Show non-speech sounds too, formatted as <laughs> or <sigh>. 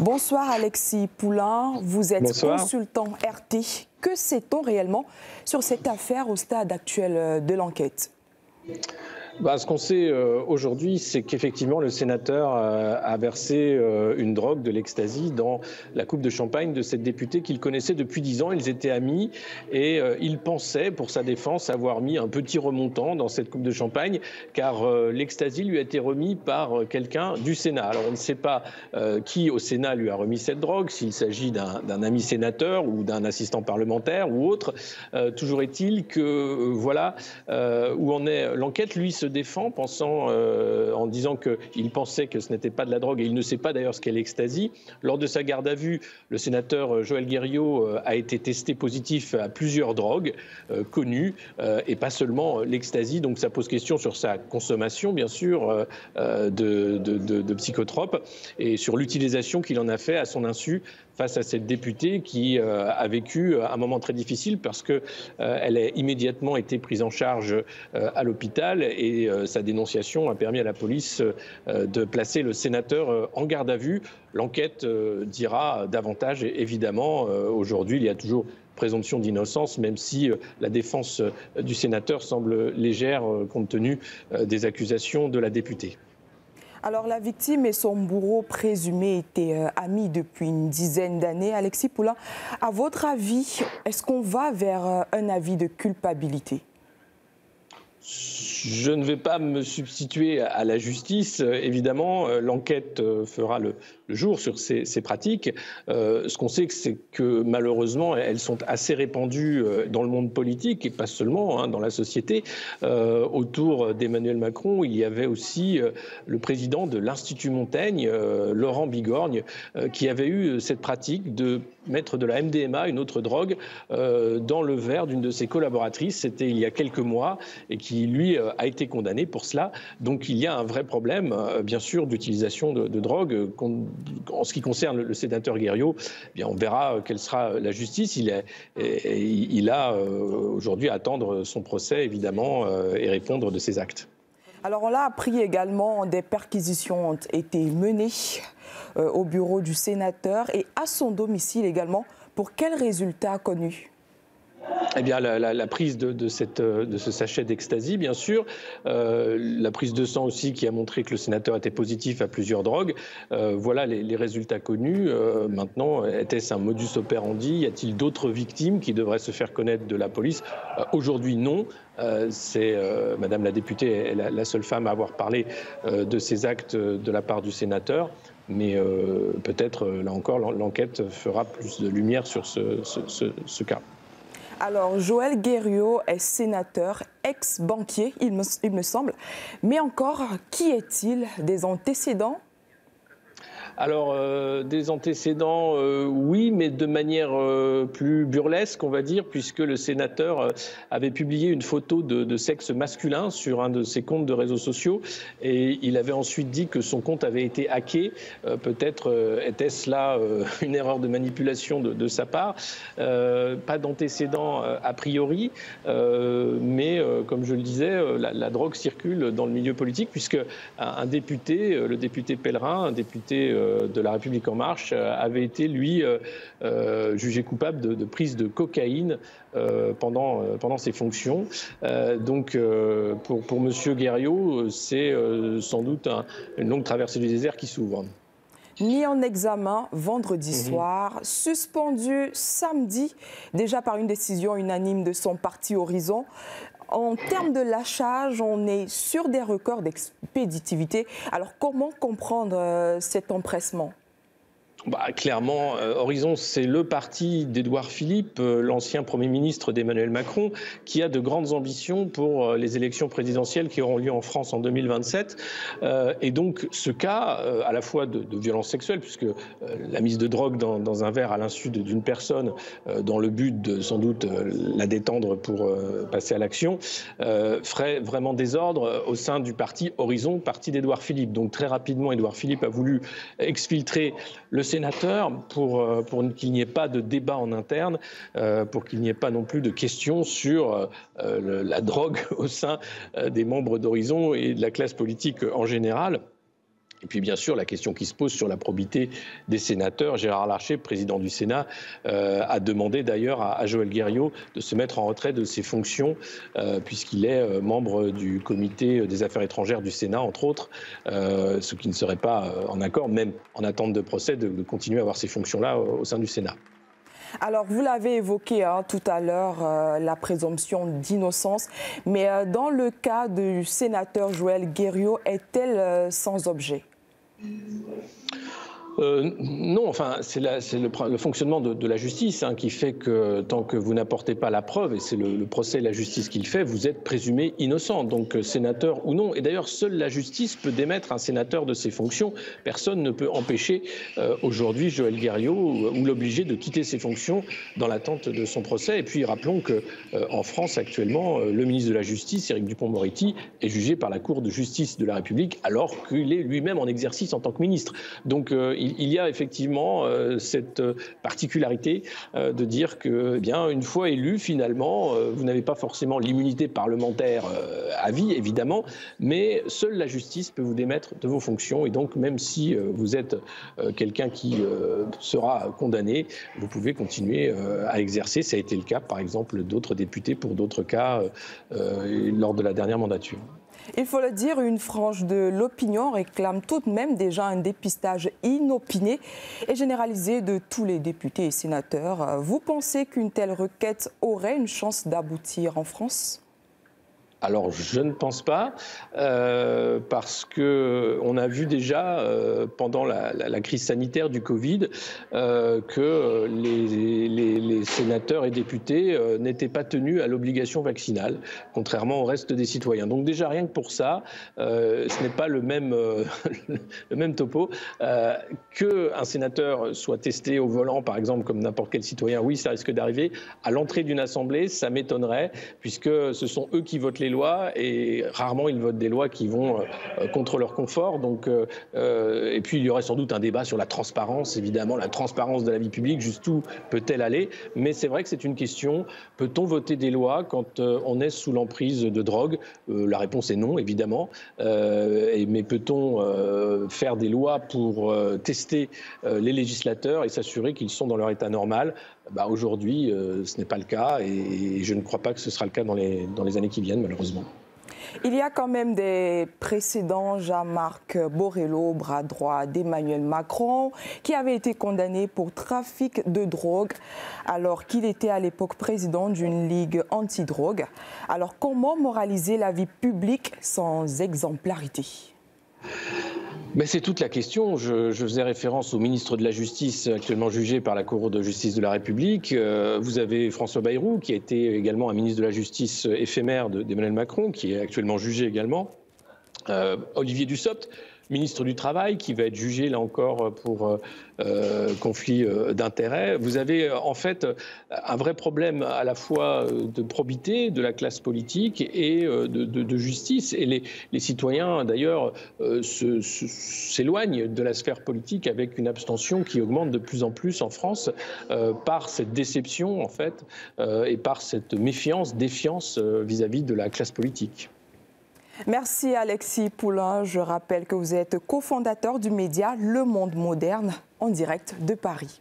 Bonsoir Alexis Poulain, vous êtes consultant RT. Que sait-on réellement sur cette affaire au stade actuel de l'enquête? Bah, ce qu'on sait euh, aujourd'hui, c'est qu'effectivement, le sénateur euh, a versé euh, une drogue, de l'ecstasy, dans la coupe de champagne de cette députée qu'il connaissait depuis dix ans. Ils étaient amis et il pensait, pour sa défense, avoir mis un petit remontant dans cette coupe de champagne, car l'ecstasy lui a été remis par quelqu'un du Sénat. Alors, on ne sait pas qui au Sénat lui a remis cette drogue, s'il s'agit d'un ami sénateur ou d'un assistant parlementaire ou autre. toujours est-il que, voilà, où en est l'enquête, lui, se défend pensant, euh, en disant qu'il pensait que ce n'était pas de la drogue et il ne sait pas d'ailleurs ce qu'est l'ecstasy. Lors de sa garde à vue, le sénateur euh, Joël Guerriot euh, a été testé positif à plusieurs drogues connues et pas seulement l'ecstasy. Donc ça pose question sur sa consommation, bien sûr, de, de psychotropes et sur l'utilisation qu'il en a fait à son insu face à cette députée qui euh, a vécu euh, un moment très difficile parce qu'elle euh, a immédiatement été prise en charge à l'hôpital et sa dénonciation a permis à la police de placer le sénateur en garde à vue. L'enquête dira davantage, évidemment. Aujourd'hui, il y a toujours présomption d'innocence, même si la défense du sénateur semble légère compte tenu des accusations de la députée. Alors la victime et son bourreau présumé étaient euh, amis depuis une dizaine d'années. Alexis Poulain, à votre avis, est-ce qu'on va vers euh, un avis de culpabilité? Je ne vais pas me substituer à la justice. Évidemment, euh, l'enquête fera le, jour sur ces, pratiques. Euh, ce qu'on sait, c'est que malheureusement, elles sont assez répandues euh, dans le monde politique et pas seulement hein, dans la société. Euh, autour d'Emmanuel Macron, il y avait aussi le président de l'Institut Montaigne, Laurent Bigorgne, qui avait eu cette pratique de mettre de la MDMA, une autre drogue, dans le verre d'une de ses collaboratrices. C'était il y a quelques mois et qui, lui, a été condamné pour cela. Donc il y a un vrai problème, bien sûr, d'utilisation de, de drogue en ce qui concerne le sénateur Guerriot, eh bien on verra euh, quelle sera la justice. Il, a euh, aujourd'hui à attendre son procès, évidemment, euh, et répondre de ses actes. Alors on l'a appris également, des perquisitions ont été menées au bureau du sénateur et à son domicile également. Pour quels résultats connus eh bien, la, prise de, cette, de, ce sachet d'ecstasy, bien sûr, euh, la prise de sang aussi qui a montré que le sénateur était positif à plusieurs drogues. Euh, voilà les, résultats connus. Euh, maintenant, était-ce un modus operandi? Y a-t-il d'autres victimes qui devraient se faire connaître de la police? Aujourd'hui, non. C'est Madame la députée la, la, seule femme à avoir parlé de ces actes de la part du sénateur. Mais peut-être, là encore, l'enquête fera plus de lumière sur ce cas. Alors, Joël Guerriot est sénateur, ex-banquier, il me, semble. Mais encore, qui est-il? Des antécédents alors, euh, des antécédents, euh, oui, mais de manière euh, plus burlesque, on va dire, puisque le sénateur avait publié une photo de, sexe masculin sur un de ses comptes de réseaux sociaux et il avait ensuite dit que son compte avait été hacké. Peut-être était-ce là une erreur de manipulation de, sa part. pas d'antécédents a priori, mais comme je le disais, la, drogue circule dans le milieu politique puisque un député, le député Pèlerin, un député de la République en marche euh, avait été, lui, euh, euh, jugé coupable de, prise de cocaïne pendant, pendant ses fonctions. donc, pour, pour M. Guerriot, c'est sans doute une longue traversée du désert qui s'ouvre mis en examen vendredi mhm. soir, suspendu samedi déjà par une décision unanime de son parti Horizon. En termes de lâchage, on est sur des records d'expéditivité. Alors comment comprendre euh, cet empressement? Bah, clairement, euh, Horizon, c'est le parti d'Édouard Philippe, euh, l'ancien Premier ministre d'Emmanuel Macron, qui a de grandes ambitions pour euh, les élections présidentielles qui auront lieu en France en 2027. et donc, ce cas, à la fois de, violence sexuelle, puisque la mise de drogue dans, un verre à l'insu d'une personne, dans le but de sans doute la détendre pour passer à l'action, ferait vraiment désordre au sein du parti Horizon, parti d'Édouard Philippe. Donc, très rapidement, Édouard Philippe a voulu exfiltrer le sénateur pour, euh, pour qu'il n'y ait pas de débat en interne, euh, pour qu'il n'y ait pas non plus de questions sur euh, la drogue <laughs> au sein des membres d'Horizon et de la classe politique en général. Et puis bien sûr, la question qui se pose sur la probité des sénateurs. Gérard Larcher, président du Sénat, euh, a demandé d'ailleurs à, Joël Guerriot de se mettre en retrait de ses fonctions, euh, puisqu'il est euh, membre du comité des affaires étrangères du Sénat, entre autres, ce qui ne serait pas en accord, même en attente de procès, de, continuer à avoir ces fonctions-là au, sein du Sénat. Alors, vous l'avez évoqué hein, tout à l'heure, la présomption d'innocence, mais dans le cas du sénateur Joël Guerriot, est-elle sans objet? Mm. Euh, non, enfin, c'est le, fonctionnement de, la justice hein, qui fait que tant que vous n'apportez pas la preuve, et c'est le, procès et la justice qui le fait, vous êtes présumé innocent, donc euh, sénateur ou non. Et d'ailleurs, seule la justice peut démettre un sénateur de ses fonctions. Personne ne peut empêcher euh, aujourd'hui Joël Guerriot ou, l'obliger de quitter ses fonctions dans l'attente de son procès. Et puis, rappelons que en France, actuellement, le ministre de la Justice, Éric Dupont-Moretti, est jugé par la Cour de justice de la République alors qu'il est lui-même en exercice en tant que ministre. Donc, il, y a effectivement euh, cette particularité euh, de dire que, eh une fois élu, finalement, euh, vous n'avez pas forcément l'immunité parlementaire à vie, évidemment, mais seule la justice peut vous démettre de vos fonctions. Et donc, même si vous êtes quelqu'un qui sera condamné, vous pouvez continuer à exercer. Ça a été le cas, par exemple, d'autres députés pour d'autres cas lors de la dernière mandature. Il faut le dire, une frange de l'opinion réclame tout de même déjà un dépistage inopiné et généralisé de tous les députés et sénateurs. Vous pensez qu'une telle requête aurait une chance d'aboutir en France? Alors je ne pense pas, euh, parce que on a vu déjà euh, pendant la, crise sanitaire du Covid euh, que les, sénateurs et députés n'étaient pas tenus à l'obligation vaccinale, contrairement au reste des citoyens. Donc déjà rien que pour ça, ce n'est pas le même <laughs> topo que un sénateur soit testé au volant, par exemple, comme n'importe quel citoyen. Oui, ça risque d'arriver à l'entrée d'une assemblée, ça m'étonnerait, puisque ce sont eux qui votent les lois et rarement ils votent des lois qui vont euh, contre leur confort. Euh, euh, et puis il y aurait sans doute un débat sur la transparence, évidemment, la transparence de la vie publique, jusqu'où peut-elle aller? Mais c'est vrai que c'est une question. Peut-on voter des lois quand on est sous l'emprise de drogue? La réponse est non, évidemment. mais peut-on faire des lois pour tester les législateurs et s'assurer qu'ils sont dans leur état normal? Bah, Aujourd'hui, euh, ce n'est pas le cas et, je ne crois pas que ce sera le cas dans les, dans les années qui viennent, malheureusement. Il y a quand même des précédents. Jean-Marc Borrello, bras droit d'Emmanuel Macron, qui avait été condamné pour trafic de drogue alors qu'il était à l'époque président d'une ligue anti-drogue. Alors comment moraliser la vie publique sans exemplarité? Mais c'est toute la question. Je, faisais référence au ministre de la Justice actuellement jugé par la Cour de justice de la République. Euh, vous avez François Bayrou, qui a été également un ministre de la Justice éphémère d'Emmanuel Macron, qui est actuellement jugé également. Euh, Olivier Dussopt, ministre du Travail, qui va être jugé là encore pour euh, euh, conflit euh, d'intérêts. Vous avez en fait un vrai problème à la fois de probité de la classe politique et de, justice. Et les, citoyens, d'ailleurs, s'éloignent de la sphère politique avec une abstention qui augmente de plus en plus en France par cette déception, en fait, et par cette méfiance, défiance vis à -vis de la classe politique. Merci Alexis Poulain. Je rappelle que vous êtes cofondateur du média Le Monde Moderne en direct de Paris.